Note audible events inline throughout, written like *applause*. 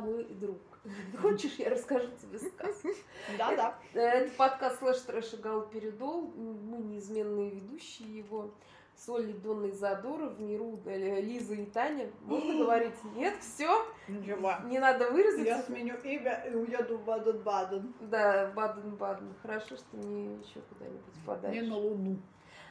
мой друг. *laughs* Хочешь, я расскажу тебе сказку? *laughs* Да, да. Это подкаст «Слэш Трэш и Гал Передол». Мы неизменные ведущие его. Соли, Донна и Задора, Неру, Лиза и Таня. Можно *gasps* говорить? Нет, все? Ничего. Не надо выразить? Я сменю имя и уеду в Баден-Баден. Да, Баден-Баден. Хорошо, что не еще куда-нибудь подальше. Не на Луну.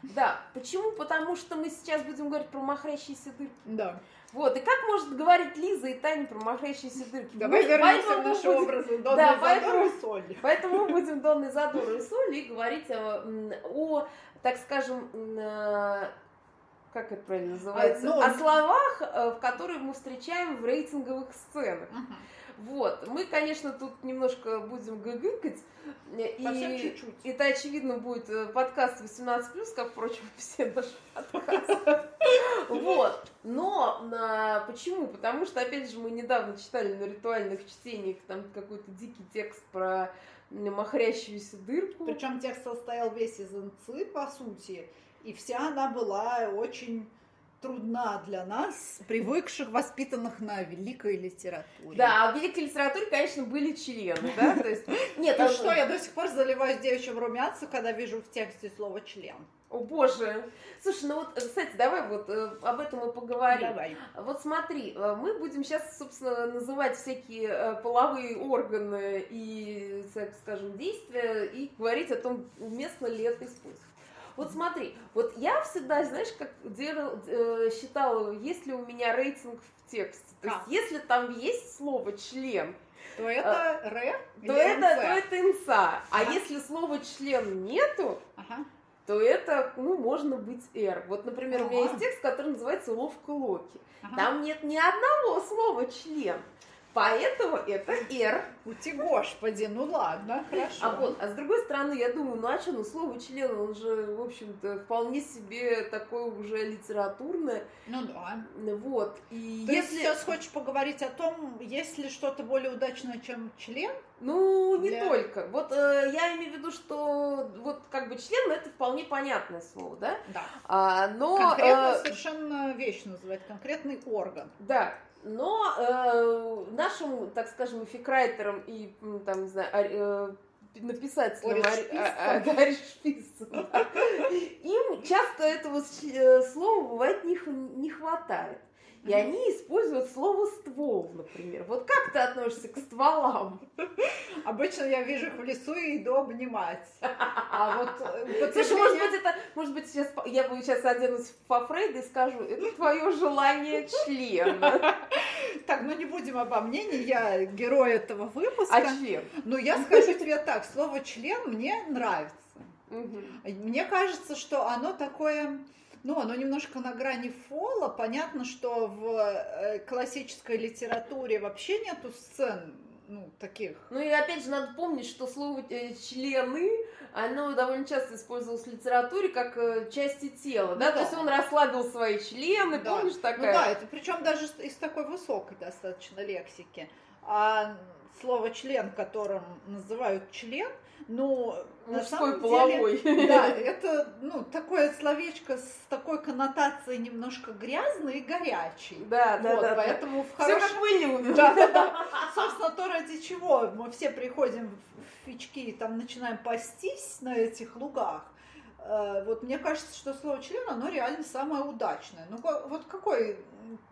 Да. Почему? Потому что мы сейчас будем говорить про махрящиеся дырки. Да. Вот, и как может говорить Лиза и Таня про махрящиеся дырки? Давай Мы- вернемся в наши будем- образы Да, Донны поэтому- и Соли. Поэтому мы будем *laughs* Донной Задорой и Соли и говорить о, м, о, так скажем, э, как это правильно называется, ну, о словах, э, в которые мы встречаем в рейтинговых сценах. Мгм. Вот, мы, конечно, тут немножко будем гыгыкать, Совсем и чуть-чуть. это, очевидно, будет э, подкаст 18+, как, впрочем, *laughs* все наши подкасты. Вот. Но а, почему? Потому что, опять же, мы недавно читали на ритуальных чтениях там какой-то дикий текст про махрящуюся дырку. Причем текст состоял весь из инцы, по сути, и вся она была очень трудна для нас, привыкших, воспитанных на великой литературе. Да, а в великой литературе, конечно, были члены, да? То есть, *laughs* нет, а что, я до сих пор заливаюсь девичьим румянцем, когда вижу в тексте слово «член». О, боже. Слушай, ну вот, кстати, давай вот э, об этом и поговорим. Давай. Вот смотри, э, мы будем сейчас, собственно, называть всякие э, половые органы и, так скажем, действия и говорить о том, уместно ли это использовать. Вот смотри, вот я всегда, знаешь, как делал, э, считала, есть ли у меня рейтинг в тексте. То есть, Как? если там есть слово член, То это «ре» то это, «НЦ»? то это инса. А Ага. если слова член нету, Ага. то это, ну, можно быть R. Вот, например, у меня Ага. есть текст, который называется «Ловко Локи». Ага. Там нет ни одного слова член. Поэтому это R. Ути, господи, ну ладно, хорошо. А вот, а с другой стороны, я думаю, ну а что, ну слово член, он же, в общем-то, вполне себе такое уже литературное. Ну да. Вот. И Ты если. сейчас хочешь поговорить о том, есть ли что-то более удачное, чем член? Ну, не Для- только. Вот э, я имею в виду, что вот как бы член это вполне понятное слово, да? Да. А, но. Конкретно э, совершенно вещь называть, конкретный орган. Да, но э, нашим, так скажем, фикрайтерам и, там, не знаю, э, написателям Оришписцам. ори- а- а- им часто этого э, слова бывает не, не хватает. И они используют слово ствол, например. Вот как ты относишься к стволам? *laughs* Обычно я вижу их в лесу и иду обнимать. А вот э, Слушай, может быть, это, может быть, сейчас я бы сейчас оденусь по Фрейду и скажу, это твое желание члена. *laughs* Так, ну не будем обо мнении, я герой этого выпуска. А член? Но я скажу тебе так, слово член мне нравится. Мне кажется, что оно такое, ну, оно немножко на грани фола. Понятно, что в э, классической литературе вообще нету сцен, ну, таких. Ну и опять же надо помнить, что слово э, члены, оно довольно часто использовалось в литературе как э, части тела, да? Ну То да. есть он расслабил свои члены, Да. помнишь Ну такая? да, это причем даже из такой высокой достаточно лексики. А слово член, которым называют член, ну, на Мужской самом половой. деле, да, это, ну, такое словечко с такой коннотацией немножко грязный и горячий. Да, да, Вот, да. поэтому в Все хорошем как мы любим. Да, да, да. Собственно, то, ради чего мы все приходим в фички и там начинаем пастись на этих лугах. Э, Вот мне кажется, что слово член, оно реально самое удачное. Ну, вот какой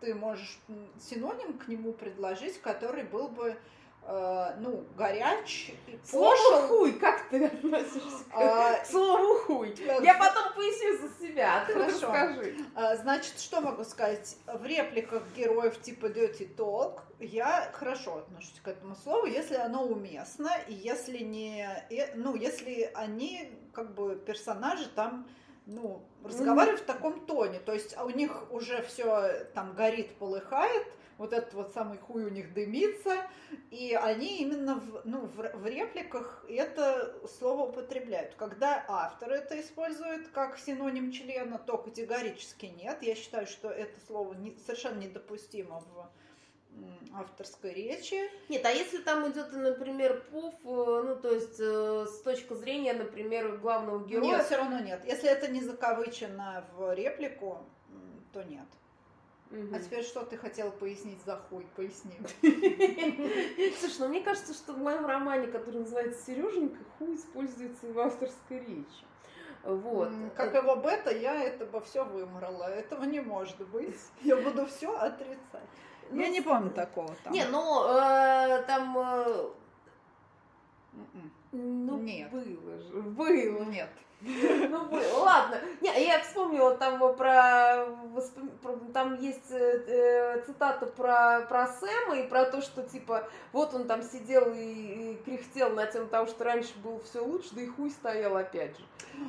ты можешь синоним к нему предложить, который был бы, э, ну, горяч, Слово хуй, как ты относишься к а, слову хуй? Я потом поясню за себя, а ты Хорошо. расскажи. А, Значит, что могу сказать? В репликах героев типа Dirty Talk я хорошо отношусь к этому слову, если оно уместно, и если не... э, Ну, если они, как бы, персонажи там ну, разговаривают в таком тоне, то есть а у них уже все там горит, полыхает, вот этот вот самый хуй у них дымится, и они именно в, ну, в, в репликах это слово употребляют. Когда автор это использует как синоним члена, то категорически нет. Я считаю, что это слово не- совершенно недопустимо в авторской речи. Нет, а если там идет, например, пуф, э, ну, то есть э, с точки зрения, например, главного героя, Нет, все равно нет. Если это не закавычено в реплику, то нет. А теперь что ты хотела пояснить за хуй? Поясни. Слушай, ну мне кажется, что в моем романе, который называется Сереженька, хуй используется и в авторской речи. Вот. Как его бета, я этого все вымрала. Этого не может быть. Я буду все отрицать. Ну, я не помню такого там. Не, ну э, там э, м-м. ну, Нет. было же. Было. Нет. Ну, *laughs* ладно. Не, я вспомнила там про, про там есть э, э, цитата про, про Сэма и про то, что типа вот он там сидел и, и кряхтел на тему того, что раньше было все лучше, да и хуй стоял опять же.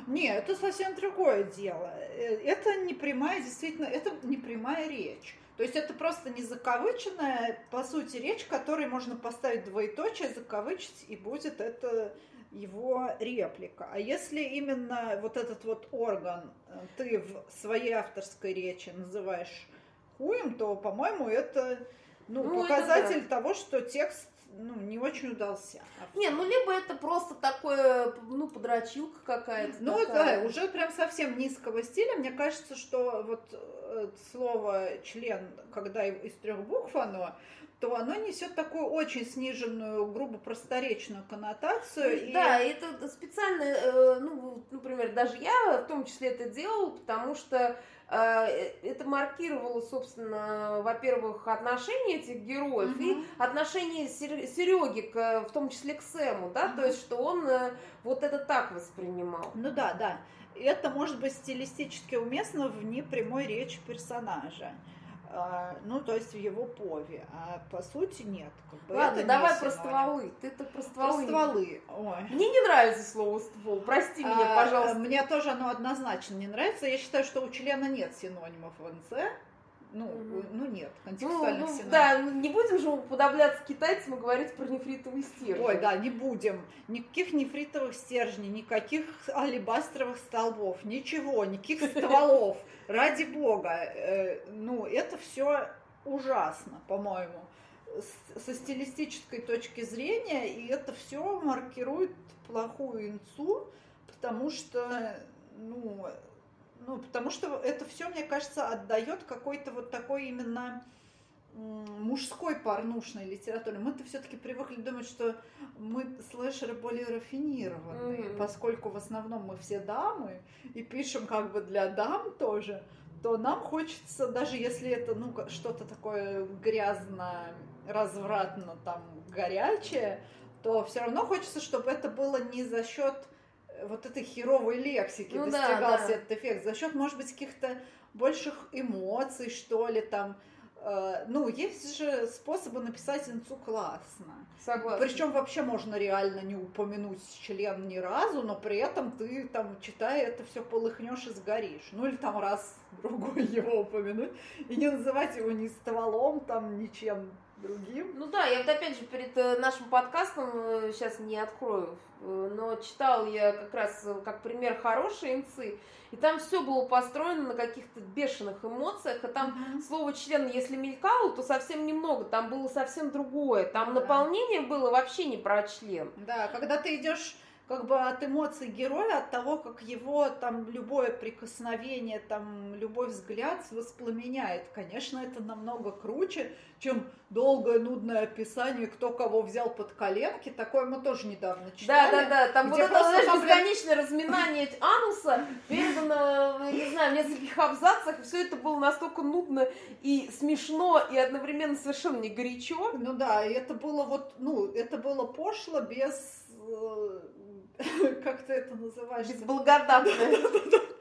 Не, это совсем другое дело. Это не прямая, действительно, это не прямая речь. То есть это просто не закавыченная, по сути, речь, которой можно поставить двоеточие, закавычить, и будет это его реплика. А если именно вот этот вот орган э, ты в своей авторской речи называешь хуем, то, по-моему, это ну, ну, показатель это да. того, что текст ну, не очень удался. Не, ну либо это просто такое, ну, подрочилка какая-то. Ну такая. да, уже прям совсем низкого стиля. Мне кажется, что вот э, слово член, когда из трех букв оно, то оно несет такую очень сниженную, грубо просторечную коннотацию. Да, и... это специально, э, ну, например, даже я в том числе это делала, потому что это маркировало, собственно, во-первых, отношения этих героев угу. и отношение Сереги, к, в том числе к Сэму, да, угу. то есть, что он э, вот это так воспринимал. Ну да, да. Это может быть стилистически уместно в непрямой речи персонажа. А, ну, то есть в его пове, а по сути нет. Как бы Ладно, давай про стволы. Ты-то про стволы. Про стволы. Ой. Мне не нравится слово ствол, прости а, меня, пожалуйста. Мне тоже оно однозначно не нравится. Я считаю, что у члена нет синонимов в НЦ. Ну, угу. ну нет, контекстуальных ну, ну, синонимов. Да, ну, не будем же уподобляться китайцам и говорить про нефритовый стержень. Ой, да, не будем. Никаких нефритовых стержней, никаких алебастровых столбов, ничего, никаких стволов. Ради бога. Э, ну, это все ужасно, по-моему, со стилистической точки зрения, и это все маркирует плохую инцу, потому что, ну, ну, потому что это все, мне кажется, отдает какой-то вот такой именно мужской порнушной литературе. Мы-то все-таки привыкли думать, что мы слэшеры более рафинированные, mm-hmm. поскольку в основном мы все дамы и пишем как бы для дам тоже, то нам хочется, даже если это ну что-то такое грязно, развратно, там горячее, то все равно хочется, чтобы это было не за счет вот этой херовой лексики ну, достигался да, да. этот эффект, за счет, может быть, каких-то больших эмоций, что ли, там. Э, ну, есть же способы написать инцу классно. Согласна. Причем вообще можно реально не упомянуть член ни разу, но при этом ты там, читая это все, полыхнешь и сгоришь. Ну или там раз другой *laughs* его упомянуть и не называть его ни стволом, там, ничем другим. Ну да, я вот опять же перед э, нашим подкастом сейчас э, не открою, э, но читал я как раз как пример хорошие инцы, и там все было построено на каких-то бешеных эмоциях, а там mm-hmm. слово член, если мелькало, то совсем немного, там было совсем другое, там да. наполнение было вообще не про член. Да, когда ты идешь как бы от эмоций героя, от того, как его там любое прикосновение, там любой взгляд воспламеняет. Конечно, это намного круче, чем долгое нудное описание, кто кого взял под коленки. Такое мы тоже недавно читали. Да, да, да. Там вот это, знаешь, там, бесконечное разминание ануса передано, не знаю, в нескольких абзацах. Все это было настолько нудно и смешно, и одновременно совершенно не горячо. Ну да, и это было вот, ну, это было пошло без э, *laughs* как ты это называешь? Безблагодатная. *laughs*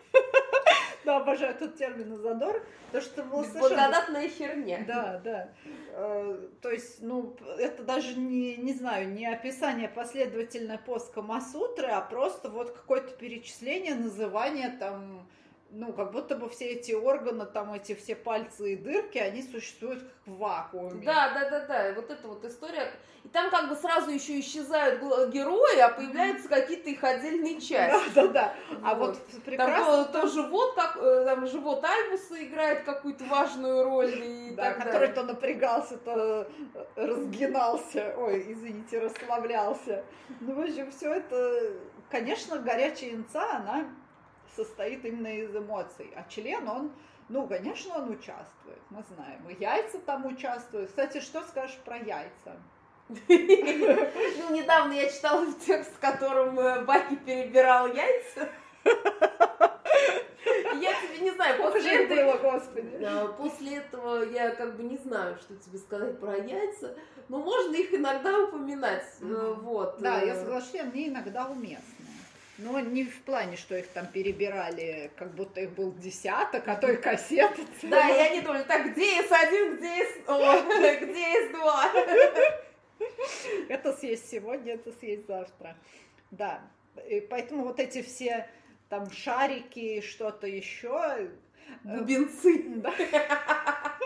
Да, обожаю этот термин задор. То, что было Благодатная херня. Да, да. Э, то есть, ну, это даже не, не знаю, не описание последовательной пост Камасутры, а просто вот какое-то перечисление, называние там ну, как будто бы все эти органы, там эти все пальцы и дырки, они существуют как в вакууме. Да, да, да, да. Вот эта вот история. И там как бы сразу еще исчезают герои, а появляются какие-то их отдельные части. Да, да, да. А вот, вот прекрасно. Там то, то живот, как, э, там живот Альбуса играет какую-то важную роль. И *laughs* да, так который далее. то напрягался, то разгинался. Ой, извините, расслаблялся. Ну, в общем, все это, конечно, горячая инца, она состоит именно из эмоций. А член, он Ну, конечно, он участвует, мы знаем. И яйца там участвуют. Кстати, что скажешь про яйца? Ну, недавно я читала текст, в котором э, Баки перебирал яйца. Я тебе не знаю, после этого, господи. После этого я как бы не знаю, что тебе сказать про яйца, но можно их иногда упоминать. Э, вот. Да, я соглашусь, они иногда уместны. Но не в плане, что их там перебирали, как будто их был десяток, а то и кассеты. Да, я не думаю, так, где S1, где S, *laughs* где S2? Это съесть сегодня, это съесть завтра. Да, и поэтому вот эти все там шарики, что-то еще. Э, Бубенцы. Да. *laughs*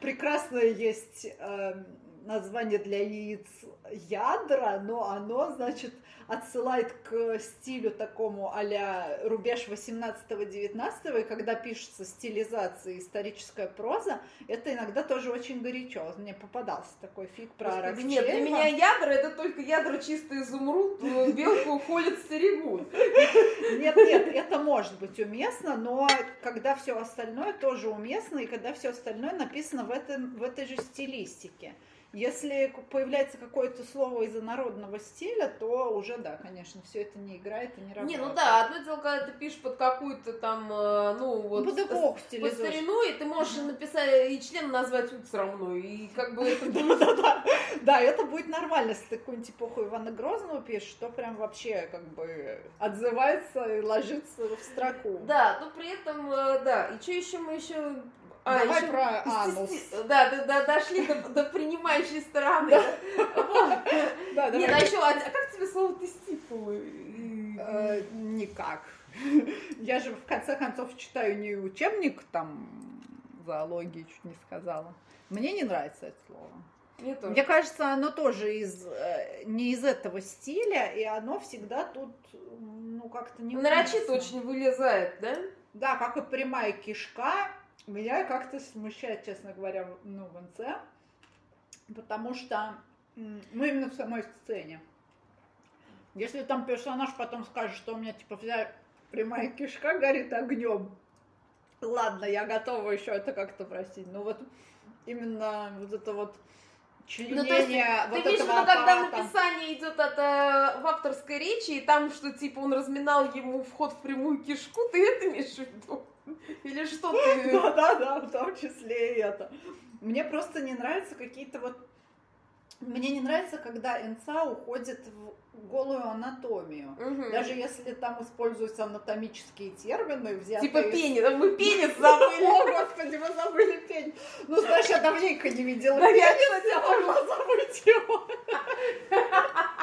Прекрасное есть э, название для яиц ядра, но оно, значит, отсылает к стилю такому а-ля рубеж 18-19, и когда пишется стилизация историческая проза, это иногда тоже очень горячо. Мне попадался такой фиг про Господи, Нет, для меня ядра это только ядра чистый изумруд, белку холит стерегун. Нет, нет, это может быть уместно, но когда все остальное тоже уместно, и когда все остальное написано в, этом, в этой же стилистике. Если появляется какое-то слово из инородного стиля, то уже, да, конечно, все это не играет и не работает. Не, ну да, одно дело, когда ты пишешь под какую-то там, э, ну вот, ну, под старину, и ты можешь написать, и член назвать равно, и как бы это будет... Да, это будет нормально, если ты какую-нибудь эпоху Ивана Грозного пишешь, то прям вообще как бы отзывается и ложится в строку. Да, но при этом, э, да, и что еще мы еще а, Давай еще... про анус. Да, да, да, дошли до, до принимающей стороны. Да. Да, Нет, а еще, а как тебе слово тестикулы? Э, никак. Я же в конце концов читаю не учебник там зоологии, чуть не сказала. Мне не нравится это слово. Мне, тоже. Мне кажется, оно тоже из, э, не из этого стиля, и оно всегда тут, ну, как-то не Нарочито очень вылезает, да? Да, как и прямая кишка, меня как-то смущает, честно говоря, ну, в НЦ, потому что, ну, именно в самой сцене. Если там персонаж потом скажет, что у меня, типа, вся прямая кишка горит огнем, ладно, я готова еще это как-то простить. Но вот именно вот это вот членение ну, то есть, вот ты видишь, этого когда написание идет от, э, в авторской речи, и там, что типа он разминал ему вход в прямую кишку, ты это имеешь в виду? Или что *laughs* ты? Да, да, да, в том числе и это. Мне просто не нравятся какие-то вот... Мне не нравится, когда НЦА уходит в голую анатомию. Угу. Даже если там используются анатомические термины, взятые... Типа пенис, мы пенис *laughs* забыли. О, господи, мы забыли пенис. Ну, знаешь, я давненько не видела пенис, я могла забыть его. *laughs*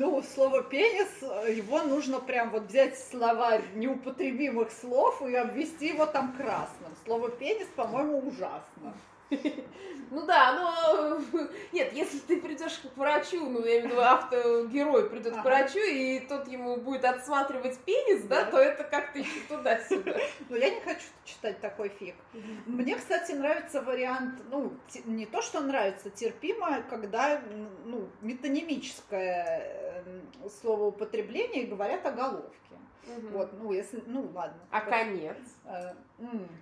Ну, слово пенис, его нужно прям вот взять словарь неупотребимых слов и обвести его там красным. Слово пенис, по-моему, ужасно. *laughs* Ну да, но *laughs* нет, если ты придешь к врачу, ну я имею в виду автогерой придет к врачу, и тот ему будет отсматривать пенис, да, то это как-то еще туда-сюда. *laughs* Ну я не хочу читать такой фиг. Мне, кстати, нравится вариант, ну, не то, что нравится, терпимо, когда, ну, метонимическое эм, словоупотребление говорят о головке. Угу. Вот, ну, если, ну, ладно. А конец? Э,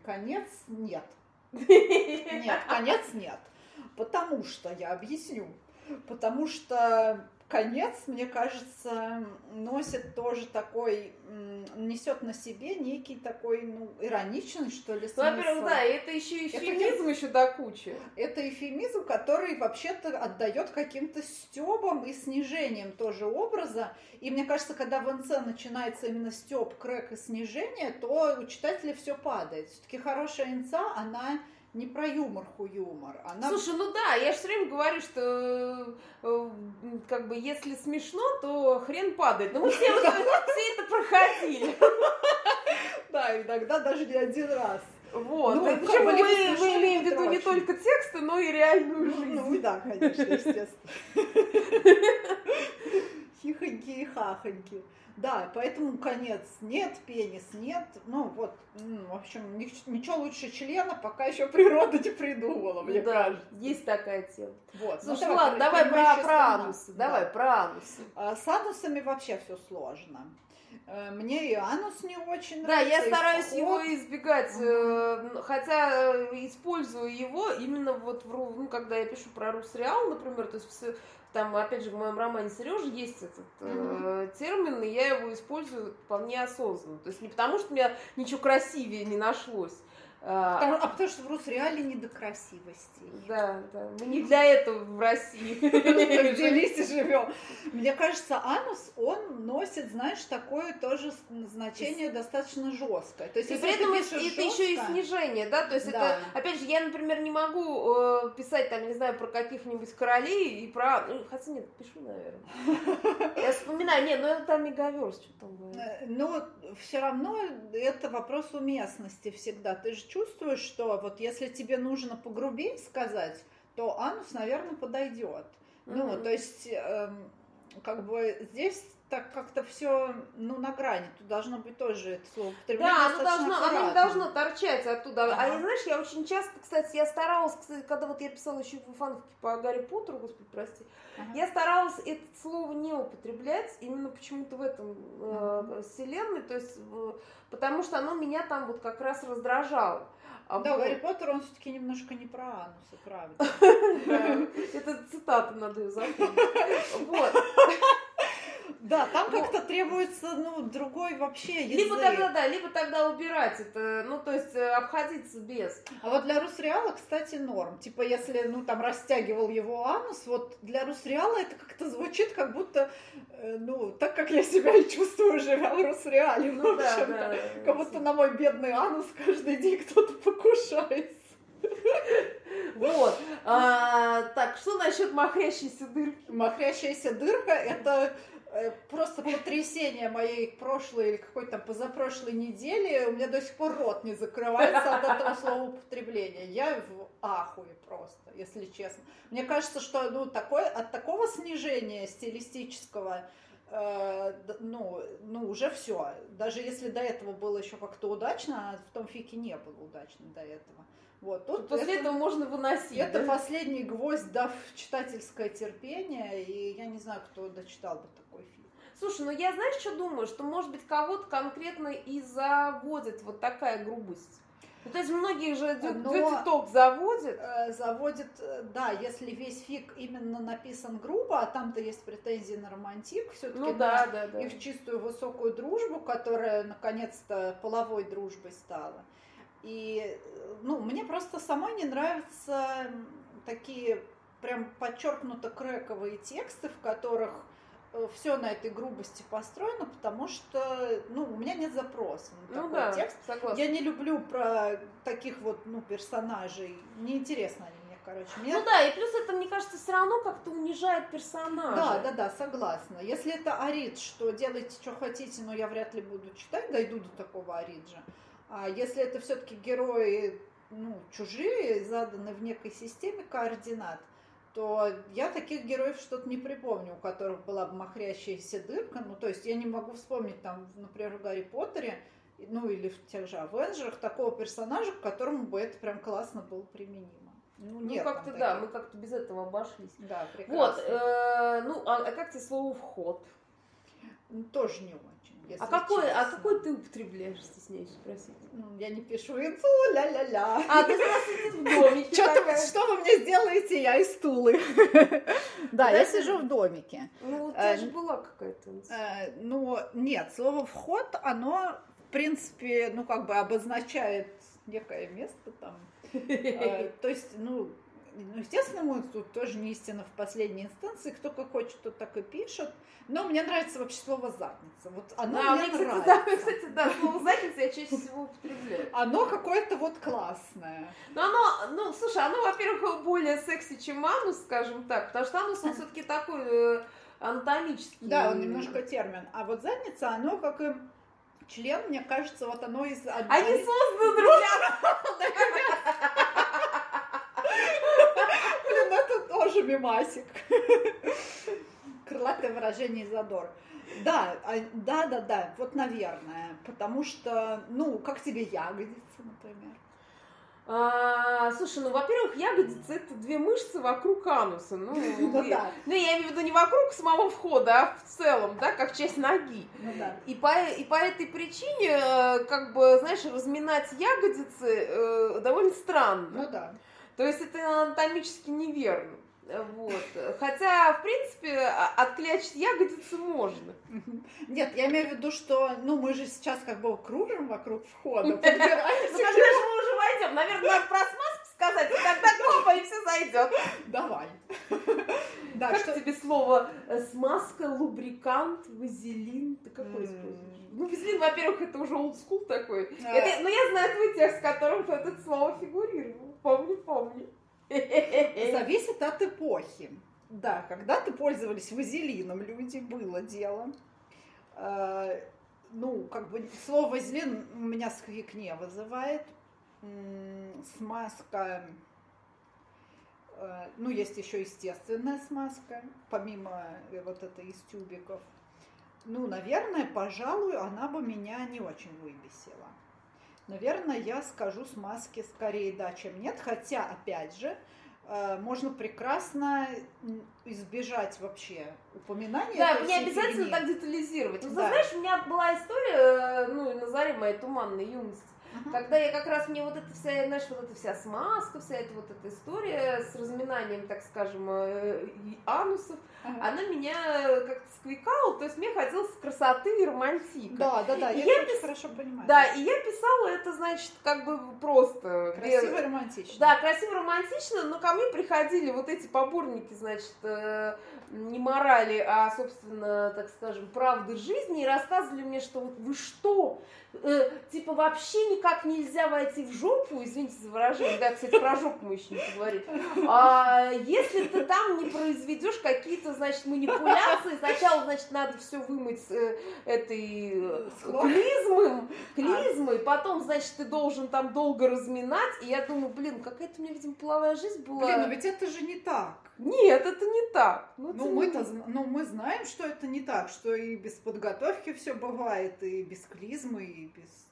конец нет. Нет, конец нет. Потому что, я объясню, потому что конец, мне кажется, носит тоже такой, несет на себе некий такой, ну, ироничный, что ли, смысл. Во-первых, да, это еще эфемизм это, еще до кучи. Это эфемизм, который вообще-то отдает каким-то стебам и снижением тоже образа. И мне кажется, когда в НЦ начинается именно стеб, крэк и снижение, то у читателя все падает. Все-таки хорошая НЦ, она не про юмор ху-юмор. Она... Слушай, ну да, я же все время говорю, что э, как бы если смешно, то хрен падает. Но мы все, все это проходили. Да, иногда даже не один раз. Вот. Ну, Причем мы, мы имеем в виду не только тексты, но и реальную ну, жизнь. Ну, да, конечно, естественно. ахоньки и хахоньки. Да, поэтому конец нет, пенис нет. Ну вот, в общем, ничего лучше члена пока еще природа не придумала, мне да, кажется. есть такая тема. Вот. Ну, Слушай, ну, ладно, давай про, про анусы. Да. Давай про анусы. А, с анусами вообще все сложно. Э, мне и анус не очень нравится. Да, я стараюсь вход. его избегать, угу. хотя э, использую его именно вот в, ну, когда я пишу про Русреал, например, то есть там, опять же, в моем романе Сережа есть этот э, термин, и я его использую вполне осознанно. То есть не потому, что у меня ничего красивее не нашлось, потому, а потому что в Русреале не до красивости. Да, да. Мы не для этого в России. *laughs* Делись и живем. Мне кажется, анус, он носит, знаешь, такое тоже значение достаточно жесткое. То есть, и при этом это еще и снижение, да? То есть это, опять же, я, например, не могу э, писать там, не знаю, про каких-нибудь королей и про... Ну, хотя нет, пишу, наверное. *laughs* Я вспоминаю, нет, ну это там мегаверс, что там было. Но все равно это вопрос уместности всегда. Ты же чувствуешь, что вот если тебе нужно погрубее сказать, то анус, наверное, подойдет. Mm-hmm. Ну, то есть, эм, как бы здесь так как-то все, ну, на грани. Тут должно быть тоже это слово употребление. Да, оно должно, оно не должно торчать оттуда. Ага. А я, знаешь, я очень часто, кстати, я старалась, кстати, когда вот я писала еще фанфики по Гарри Поттеру, господи, прости, ага. я старалась это слово не употреблять именно почему-то в этом э, вселенной, то есть, э, потому что оно меня там вот как раз раздражало. А да, вот... Гарри Поттер, он все-таки немножко не про анусы, правда. *laughs* Это цитата надо ее запомнить. *laughs* Вот. Да, там как-то требуется, ну, другой вообще язык. Либо тогда, да, либо тогда убирать это, ну, то есть э, обходиться без. А вот для Русреала, кстати, норм. Типа, если, ну, там, растягивал его анус, вот для Русреала это как-то звучит, как будто, э, ну, так как я себя и чувствую, живя в Русреале, ну, в общем да, да, как будто на мой бедный анус каждый день кто-то покушается. Вот. А, так, что насчет махрящейся дырки? Махрящаяся дырка это просто потрясение моей прошлой или какой-то позапрошлой недели, у меня до сих пор рот не закрывается от этого слова употребления. Я в ахуе просто, если честно. Мне кажется, что ну, такое, от такого снижения стилистического э, ну, ну, уже все. Даже если до этого было еще как-то удачно, а в том фике не было удачно до этого. Вот, тут После это, этого можно выносить. Это да? последний гвоздь, дав читательское терпение, и я не знаю, кто дочитал бы такой фильм. Слушай, ну я знаешь, что думаю, что может быть кого-то конкретно и заводит вот такая грубость. Ну, то есть многие же дютиток заводят. Э, заводит, э, да, если весь фиг именно написан грубо, а там-то есть претензии на романтик, все-таки ну, да, да, да. их чистую высокую дружбу, которая наконец-то половой дружбой стала. И, ну, мне просто самой не нравятся такие прям подчеркнуто крэковые тексты, в которых э, все на этой грубости построено, потому что, ну, у меня нет запроса на ну, такой да, текст. Согласна. Я не люблю про таких вот, ну, персонажей. Неинтересно они мне, короче. Мне... Ну да, и плюс это, мне кажется, все равно как-то унижает персонажа. Да, да, да, согласна. Если это Арид, что делайте, что хотите, но я вряд ли буду читать, дойду до такого Ариджа. А если это все-таки герои ну, чужие, заданы в некой системе координат, то я таких героев что-то не припомню, у которых была бы махрящаяся дырка. Ну, то есть я не могу вспомнить там, например, в Гарри Поттере, ну или в тех же Авенджерах, такого персонажа, к которому бы это прям классно было применимо. Ну, ну как-то да, мы как-то без этого обошлись. Да, прекрасно. Вот, э, ну, а, а как тебе слово вход? Ну, тоже не очень. А какой, а какой ты употребляешь, стесняюсь спросить? Ну, я не пишу инцу, ля-ля-ля. А ты сидишь в домике что, что вы мне сделаете, я из Тулы. Да, я сижу в домике. Ну, у тебя э, же была какая-то э, Ну, нет, слово «вход», оно, в принципе, ну, как бы обозначает некое место там. Э, то есть, ну, ну, естественно, мы тут тоже не истина в последней инстанции. Кто как хочет, тот так и пишет. Но мне нравится вообще слово задница. Вот оно да, мне, мне нравится. Да, кстати, да, слово задница я чаще всего употребляю. Оно какое-то вот классное. Ну, оно, ну, слушай, оно, во-первых, более секси, чем анус, скажем так, потому что анус, он все-таки такой э, анатомический. Да, он немножко термин. А вот задница, оно как и член, мне кажется, вот оно из... Они созданы друг это *laughs* тоже мимасик. Крылатое выражение задор. Да, а, да, да, да, вот, наверное, потому что, ну, как тебе ягодицы, например? А, слушай, ну, во-первых, ягодицы это две мышцы вокруг ануса. Ну, *laughs* ну, да. ну, я имею в виду не вокруг самого входа, а в целом, да, как часть ноги. Ну, да. и, по, и по этой причине, э, как бы, знаешь, разминать ягодицы э, довольно странно. Ну да. То есть это анатомически неверно. Вот. Хотя, в принципе, а, отклячить ягодицы можно. Нет, я имею в виду, что ну мы же сейчас как бы кружим вокруг входа. Ну, когда же мы уже войдем? Наверное, надо про смазку сказать, и тогда топа, и все зайдет. Давай. Да, как что... тебе слово э, смазка, лубрикант, вазелин? Ты какой используешь? Ну, вазелин, во-первых, это уже олдскул такой. Это, ну, я знаю твой текст, в котором это слово фигурировало. Помню, помню. *laughs* Зависит от эпохи. Да, когда-то пользовались вазелином люди, было дело. А, ну, как бы слово вазелин у меня сквик не вызывает. Смазка, а, ну, есть еще естественная смазка, помимо э, вот этой из тюбиков. Ну, наверное, пожалуй, она бы меня не очень выбесила. Наверное, я скажу с маски скорее да, чем нет. Хотя, опять же, э, можно прекрасно избежать вообще упоминания. Да, не обязательно фигни. так детализировать. Ну, да. знаешь, у меня была история, э, ну, на заре моей туманной юности. Uh-huh. Когда я как раз мне вот эта вся, знаешь, вот эта вся смазка, вся эта вот эта история с разминанием, так скажем, э, анусов, uh-huh. она меня как-то сквикала, то есть мне хотелось красоты и романтика. Да, да, да, и я, я пис... хорошо понимаю. Да, и я писала это, значит, как бы просто. Красиво и романтично. Да, красиво романтично, но ко мне приходили вот эти поборники, значит, э, не морали, а, собственно, так скажем, правды жизни, и рассказывали мне, что вот вы что, э, типа вообще никак нельзя войти в жопу, извините за выражение, да, кстати, про жопу мы еще не поговорили, а, если ты там не произведешь какие-то, значит, манипуляции, сначала, значит, надо все вымыть э, этой э, клизмой, клизмой, потом, значит, ты должен там долго разминать, и я думаю, блин, какая-то у меня, видимо, половая жизнь была. Блин, но ведь это же не так. Нет, это не так. Ну, ну мы-то, ну, мы знаем, что это не так, что и без подготовки все бывает, и без клизмы, и без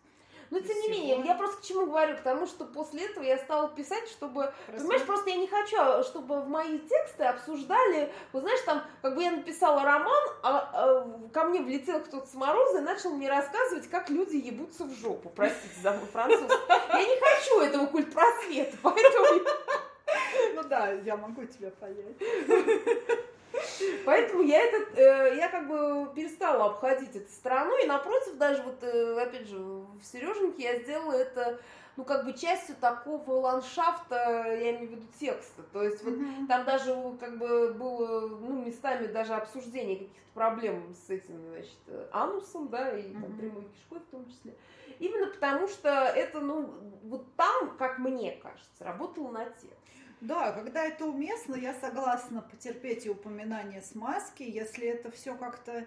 но тем не менее, я просто к чему говорю, потому что после этого я стала писать, чтобы, Просто... понимаешь, просто я не хочу, чтобы в мои тексты обсуждали, вот знаешь, там, как бы я написала роман, а, а ко мне влетел кто-то с мороза и начал мне рассказывать, как люди ебутся в жопу, простите за мой французский. Я не хочу этого культ просвета, поэтому... Ну да, я могу тебя понять. Поэтому я этот, э, я как бы перестала обходить эту сторону, и напротив, даже вот, э, опять же, в Сереженьке я сделала это, ну, как бы частью такого ландшафта, я имею в виду текста. То есть вот mm-hmm. там даже как бы было, ну, местами даже обсуждение каких-то проблем с этим, значит, анусом, да, и mm-hmm. там прямой кишкой в том числе. Именно потому что это, ну, вот там, как мне кажется, работало на текст. Да, когда это уместно, я согласна потерпеть и упоминание смазки, если это все как-то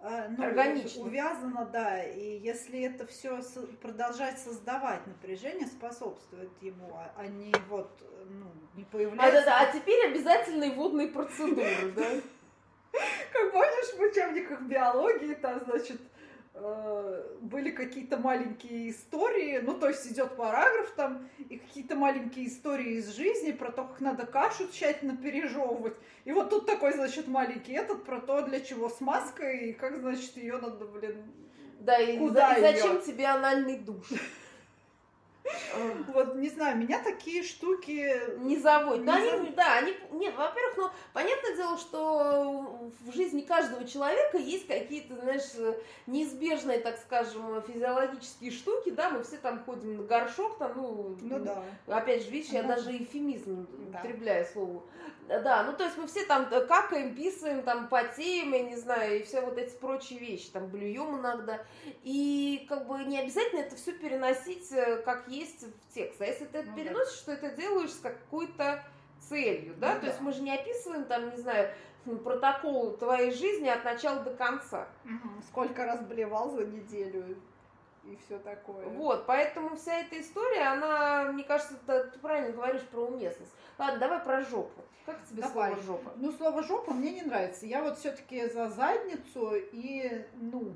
э, ну, Органично. увязано, да, и если это все продолжать создавать напряжение, способствует ему, а, а не вот, ну, не появляется. А, да, да, а теперь обязательные водные процедуры, да? Как помнишь в учебниках биологии, там, значит, были какие-то маленькие истории, ну, то есть идет параграф там, и какие-то маленькие истории из жизни про то, как надо кашу тщательно пережевывать. И вот тут такой, значит, маленький этот про то, для чего смазка, и как, значит, ее надо, блин, да, и, куда и зачем тебе анальный душ? Вот, не знаю, меня такие штуки... Не заводят. Не они, зав... Да, они... Нет, во-первых, ну, понятное дело, что в жизни каждого человека есть какие-то, знаешь, неизбежные, так скажем, физиологические штуки, да, мы все там ходим на горшок, там, ну... Ну да. Опять же, видишь, я даже эфемизм да. употребляю слово. Да, ну то есть мы все там какаем, писаем, там потеем, я не знаю, и все вот эти прочие вещи, там блюем иногда. И как бы не обязательно это все переносить э, как есть в текст. А если ты это ну, переносишь, да. что это делаешь с какой-то целью, да? Ну, То да. есть мы же не описываем там, не знаю, протокол твоей жизни от начала до конца. Угу. Сколько раз блевал за неделю? и все такое. Вот, поэтому вся эта история, она, мне кажется, ты, ты правильно говоришь про уместность. Ладно, давай про жопу. Как тебе Давай. слово жопа? Ну, слово жопа мне не нравится. Я вот все-таки за задницу и, ну,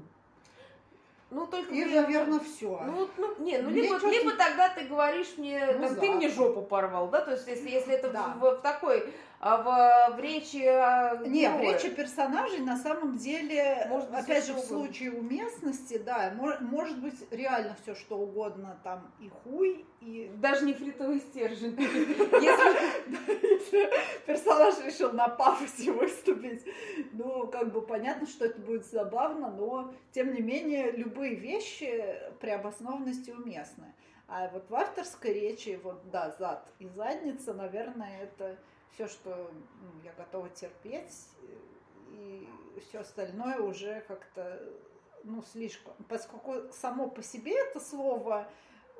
Ну, только и, мне- наверное, все. Ну, ну, не, ну Мне либо, чё-то- либо тогда ты говоришь мне, Ну, там, ты мне да. жопу порвал, да, то есть если, если это Да. в, в такой, в, в речи а, Не, в речи персонажей на самом деле, Может быть, опять же, в случае уместности, да, мо- может быть реально все что угодно, там и хуй, и Даже нефритовый стержень. *laughs* Если персонаж решил на пафосе выступить, ну, как бы понятно, что это будет забавно, но, тем не менее, любые вещи при обоснованности уместны. А вот в авторской речи, вот, да, зад и задница, наверное, это все, что ну, я готова терпеть, и все остальное уже как-то, ну, слишком. Поскольку само по себе это слово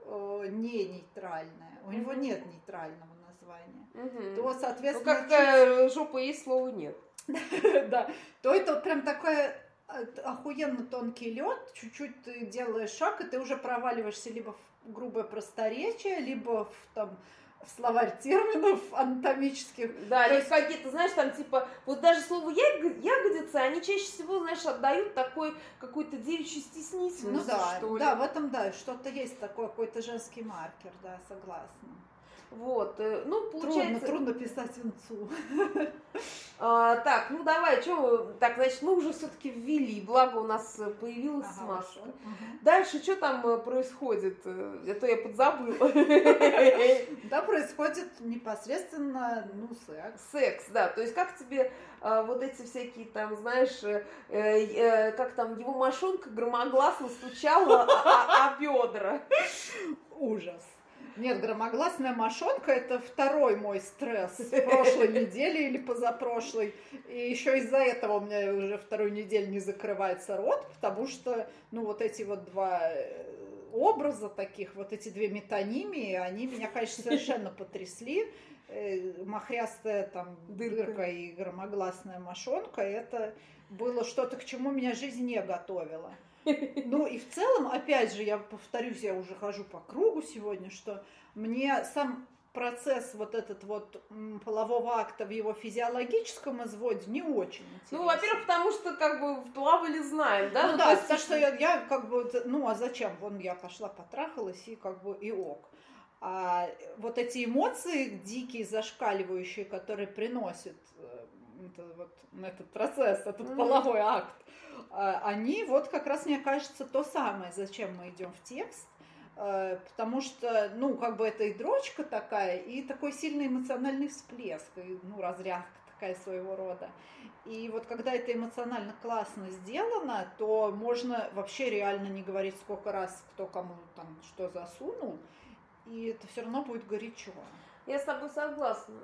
э, не нейтральное, у него нет нейтрального названия, Мгм. то, Ну, соответственно, как-то жопа есть, слова нет. чуть- *laughs* да, то это вот прям такой охуенно тонкий лед, чуть-чуть ты делаешь шаг, и ты уже проваливаешься либо в грубое просторечие, либо в, там, словарь терминов анатомических. Да, То есть- какие-то, знаешь, там типа, вот даже слово ягод- ягодица, они чаще всего, знаешь, отдают такой какой-то девичью Ну стеснительность, да, что ли. да, в этом да, что-то есть такой какой-то женский маркер, да, согласна. Вот, э, ну, Трудно, получается... трудно писать инцу. *laughs* А, так, ну давай, что, так, значит, мы уже все-таки ввели, благо у нас э, появилась Ага, смазка. хорошо. Мгм. Дальше что там э, происходит? Э, Это я подзабыла. *laughs* Да, происходит непосредственно, ну, секс. Секс, да. То есть как тебе а, вот эти всякие там, знаешь, как там его мошонка громогласно стучала о бедра. Ужас. Нет, громогласная мошонка это второй мой стресс *laughs* прошлой недели или позапрошлой. И еще из-за этого у меня уже вторую неделю не закрывается рот, потому что, ну, вот эти вот два э, образа таких, вот эти две метонимии, они меня, конечно, совершенно потрясли. Э, Махрястая там Дырка. дырка и громогласная мошонка, это было что-то, к чему меня жизнь не готовила. Ну и в целом, опять же, я повторюсь, я уже хожу по кругу сегодня, что мне сам процесс вот этот вот полового акта в его физиологическом изводе не очень интересен. Ну, во-первых, потому что как бы плавали знаем, да? ну Ну, да, есть- что я, я как бы, ну а зачем? Вон я пошла, потрахалась и как бы и ок. А вот эти эмоции дикие, зашкаливающие, которые приносит э, это вот, этот процесс, этот Мгм. половой акт, а, они вот как раз, мне кажется, то самое, зачем мы идем в текст. Э, Потому что, ну, как бы это и дрочка такая, и такой сильный эмоциональный всплеск, и, ну, разрядка такая своего рода. И вот когда это эмоционально классно сделано, то можно вообще реально не говорить, сколько раз кто кому там что засунул, и это все равно будет горячо. Я с тобой согласна.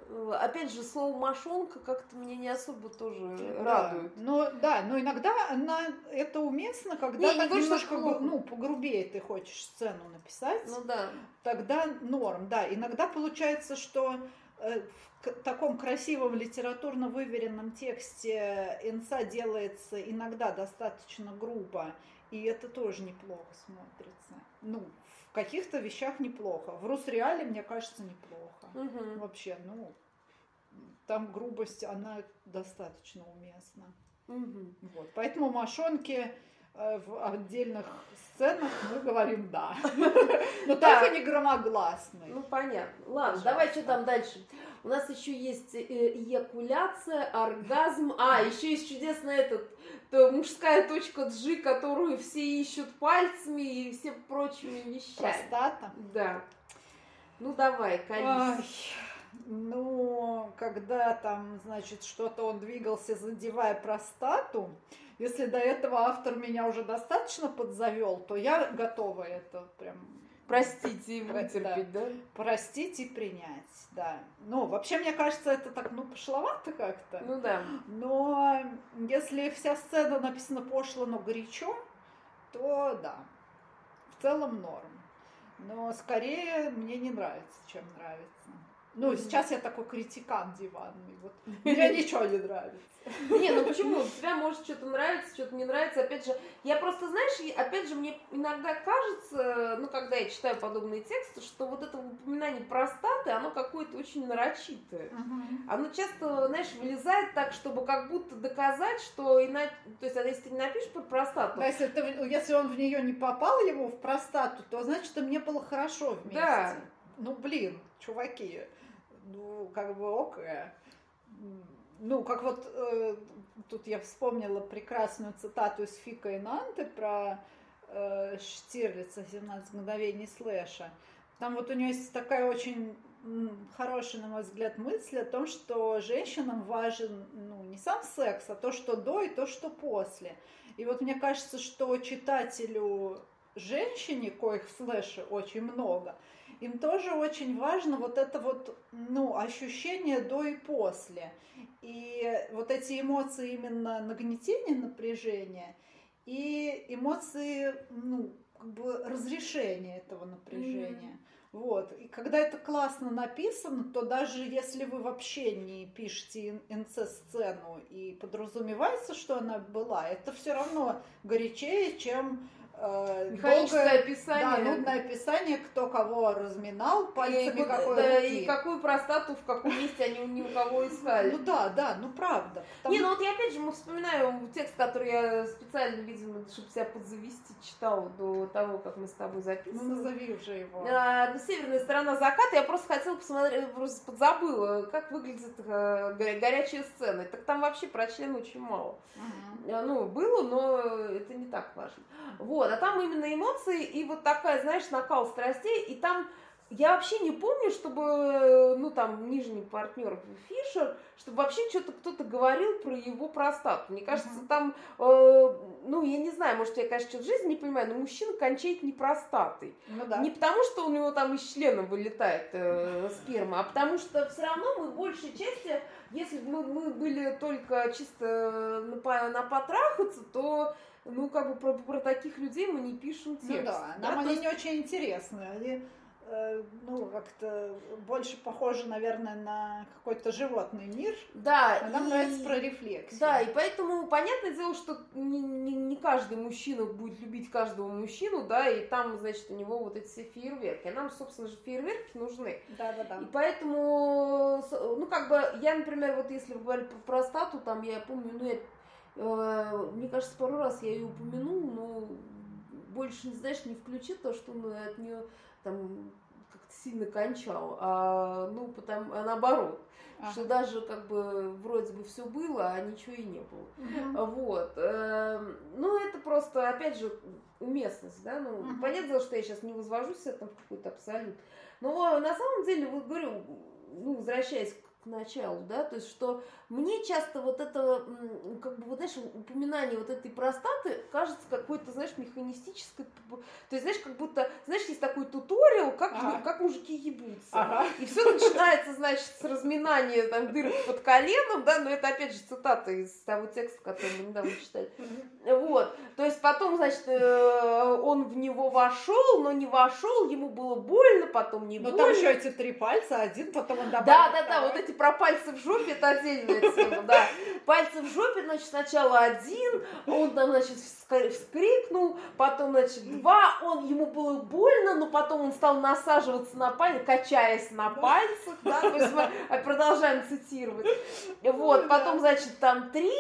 Опять же, слово мошонка как-то меня не особо тоже Да. радует. Но да, но иногда она, это уместно, когда Не, не так что немножко плохо. ну, погрубее ты хочешь сцену написать. Ну да. тогда норм, да. Иногда получается, что э, в таком красивом литературно выверенном тексте инца делается иногда достаточно грубо, и это тоже неплохо смотрится. Ну, в каких-то вещах неплохо. В Русреале, мне кажется, неплохо. Мгм. Вообще, ну, там грубость, она достаточно уместна. Мгм. Вот. Поэтому мошонки э, в отдельных сценах мы говорим да. *laughs* Но Да. только не громогласный. Ну, понятно. Ладно, давай, что там дальше? У нас еще есть э, эякуляция, оргазм. А, еще есть чудесная этот, то мужская точка G, которую все ищут пальцами и всем прочими вещами. Простата. Да. Ну, давай, Ай, колись. ну, когда там, значит, что-то он двигался, задевая простату, если до этого автор меня уже достаточно подзавел, то я готова это прям Простите и Да. вытерпеть, да? простить и принять, да. Ну, вообще, мне кажется, это так, ну, пошловато как-то. Ну да. Но если вся сцена написана пошло, но горячо, то да, в целом норм. Но скорее мне не нравится, чем нравится. Ну, сейчас я такой критикан диванный. Вот. *laughs* Мне ничего не нравится. Не, ну почему? Тебя может что-то нравится, что-то не нравится. Опять же, я просто, знаешь, опять же, мне иногда кажется, ну, когда я читаю подобные тексты, что вот это упоминание простаты, оно какое-то очень нарочитое. Угу. Оно часто, знаешь, вылезает так, чтобы как будто доказать, что иначе... То есть, а если ты не напишешь про простату... Да, если, ты, если он в нее не попал, его в простату, то значит, мне было хорошо вместе. Да. Ну, блин, чуваки ну, как бы ок. Ну, как вот э, тут я вспомнила прекрасную цитату из Фика и Нанты про э, Штирлица «17 мгновений слэша». Там вот у нее есть такая очень хорошая, на мой взгляд, мысль о том, что женщинам важен ну, не сам секс, а то, что до и то, что после. И вот мне кажется, что читателю женщине, коих в слэше очень много, им тоже очень важно вот это вот, ну, ощущение до и после. И вот эти эмоции именно нагнетения напряжения и эмоции, ну, как бы разрешения этого напряжения. Mm-hmm. Вот. И когда это классно написано, то даже если вы вообще не пишете НЦ-сцену и подразумевается, что она была, это все равно горячее, чем Механическое долгое, описание. Да, нудное описание, кто кого разминал, пальцами и, какой да, И какую простату в каком месте они ни у кого искали. Ну да, да, ну правда. Потому... Не, ну вот я опять же вспоминаю текст, который я специально, видимо, чтобы себя подзавести, читал до того, как мы с тобой записывали. Ну назови уже его. А, северная сторона заката. Я просто хотела посмотреть, просто подзабыла, как выглядит а, горячая сцена. Так там вообще про член очень мало. Угу. А, ну, было, но это не так важно. Вот, а там именно эмоции и вот такая, знаешь, накал страстей, и там я вообще не помню, чтобы, ну, там, нижний партнер Фишер, чтобы вообще что-то кто-то говорил про его простату. Мне кажется, uh-huh. там, э, ну, я не знаю, может, я, конечно, что-то в жизни не понимаю, но мужчина кончает не простатой. Ну, да. Не потому, что у него там из члена вылетает э, сперма, а потому что все равно мы в большей части, если бы мы, мы были только чисто на, на потрахаться, то ну, как бы про, про таких людей мы не пишем ну текст. Ну да, нам да? они есть... не очень интересны. Они, э, ну, как-то больше похожи, наверное, на какой-то животный мир. Да. А нам и... нравится про рефлексию. Да, и поэтому понятное дело, что не, не, не каждый мужчина будет любить каждого мужчину, да, и там, значит, у него вот эти все фейерверки. А нам, собственно же, фейерверки нужны. Да, да, да. И поэтому, ну, как бы, я, например, вот если говорить про простату, там, я помню, ну, я мне кажется, пару раз я ее упомянул, но больше, не знаешь, не включил то, что он от нее там как-то сильно кончал, а ну, потому, а наоборот. Ага. Что даже как бы вроде бы все было, а ничего и не было. Угу. Вот. Эм, ну, это просто, опять же, уместность, да. Ну, угу. понятное дело, что я сейчас не возвожусь это в какой-то абсолют. Но на самом деле, вот говорю, ну, возвращаясь к началу, да, то есть что мне часто вот это, как бы, вот, знаешь, упоминание вот этой простаты кажется какой-то, знаешь, механистической, то есть, знаешь, как будто, знаешь, есть такой туториал, как, ага. как мужики ебутся, ага. и все начинается, значит, с разминания там дырок под коленом, да, но это, опять же, цитата из того текста, который мы недавно читали, вот, то есть потом, значит, э, он в него вошел, но не вошел, ему было больно, потом не но больно. Но там еще эти три пальца, один, потом он добавил. Да, да, да, вот эти про пальцы в жопе, это отдельная тема, да. Пальцы в жопе, значит, сначала один, он там, значит, вскрикнул, потом, значит, два, он, ему было больно, но потом он стал насаживаться на пальцы, качаясь на пальцах, да, то есть мы продолжаем цитировать. Вот, потом, значит, там три,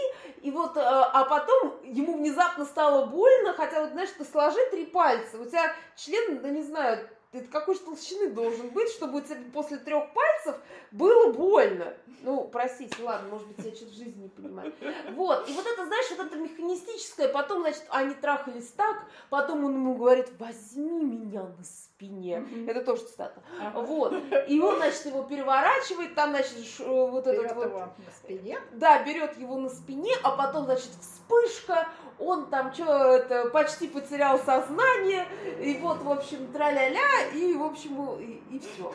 и вот, э, а потом ему внезапно стало больно, хотя, вот, знаешь, ты сложи три пальца, у тебя член, да не знаю, ты какой же толщины должен быть, чтобы после трех пальцев было больно. Ну, простите, ладно, может быть, я что-то в жизни не понимаю. Вот, и вот это, знаешь, вот это механистическое, потом, значит, они трахались так, потом он ему говорит, возьми меня на спине. Mm-hmm. Это тоже цитата. Ага. Вот. И он, значит, его переворачивает, там, значит, вот берет этот вот... его на спине? Да, берет его на спине, а потом, значит, вспышка, он там что это почти потерял сознание, и вот, в общем, тра-ля-ля, и, в общем, и, и все.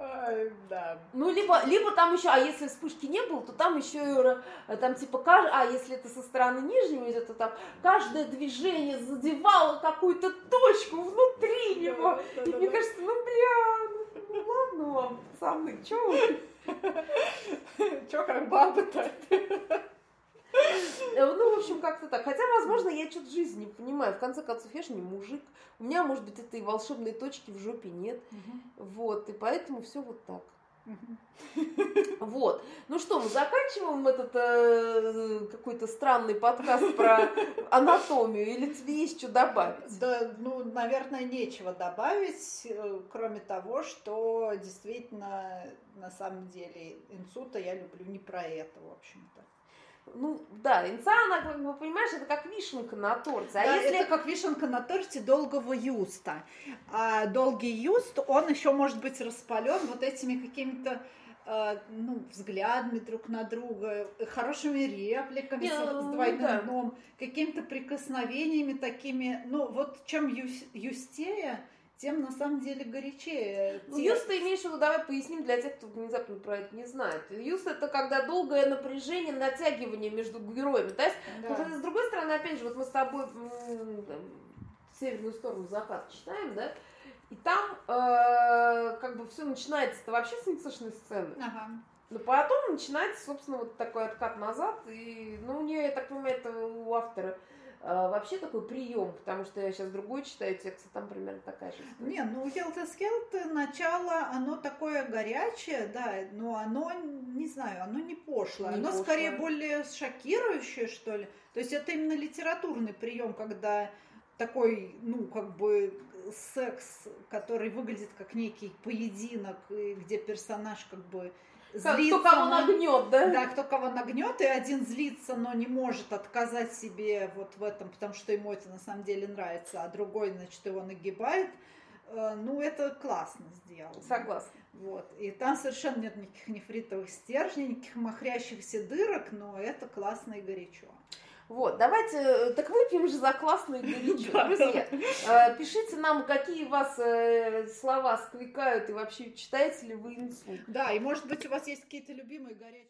Ай, да. Ну, либо, либо там еще, а если вспышки не было, то там еще, там типа, а если это со стороны нижнего идет, то там каждое движение задевало какую-то точку внутри него. Да, да, и да, мне да. кажется, ну, бля, ну, Ну, вам, пацаны, чё вы? *laughs* Чё как баба-то? Э, ну, в общем, как-то так. Хотя, возможно, я что-то жизни не понимаю. В конце концов, я же не мужик. У меня, может быть, этой волшебной точки в жопе нет. Вот, и поэтому все вот так. Вот. Ну что, мы заканчиваем этот э, какой-то странный подкаст про анатомию, или тебе есть что добавить? Да, ну, наверное, нечего добавить, э, кроме того, что действительно, на самом деле, инсута я люблю не про это, в общем-то. Ну, да, инца, она, как бы, понимаешь, это как вишенка на торте. А да, если... это как вишенка на торте долгого юста. А долгий юст, он еще может быть распален вот этими какими-то э, ну, взглядами друг на друга, хорошими репликами Не, с, с ну, двойным да. дном, какими-то прикосновениями такими. Ну, вот чем юс- юстее, тем на самом деле горячее. Ну, те- юст ты имеешь в виду, давай поясним для тех, кто внезапно про это не знает. Юст это когда долгое напряжение, натягивание между героями. То есть, Да. ну, с другой стороны, опять же, вот мы с тобой северную сторону закат читаем, да, и там э, как бы все начинается-то вообще с мицешной сцены. Ага. Но потом начинается, собственно, вот такой откат назад. И, ну, у нее, я так понимаю, это у автора э, вообще такой прием, потому что я сейчас другой читаю текст, и там примерно такая же история. Не, ну Хелта Скелта начало, оно такое горячее, да, но оно, не знаю, оно не пошлое. Не оно пошлое. скорее более шокирующее, что ли. То есть это именно литературный прием, когда такой, ну, как бы секс, который выглядит как некий поединок, где персонаж как бы злится кто кого на- нагнет, да? да, кто кого нагнет, и один злится, но не может отказать себе вот в этом, потому что ему это на самом деле нравится, а другой, значит, его нагибает. Э, Ну, это классно сделано. Согласна. Вот. И там совершенно нет никаких нефритовых стержней, никаких махрящихся дырок, но это классно и горячо. Вот, давайте, э, так выпьем же за классное горячо. Да. Друзья, э, пишите нам, какие вас э, слова скликают, и вообще читаете ли вы инсульт. Да, и может быть у вас есть какие-то любимые горячие...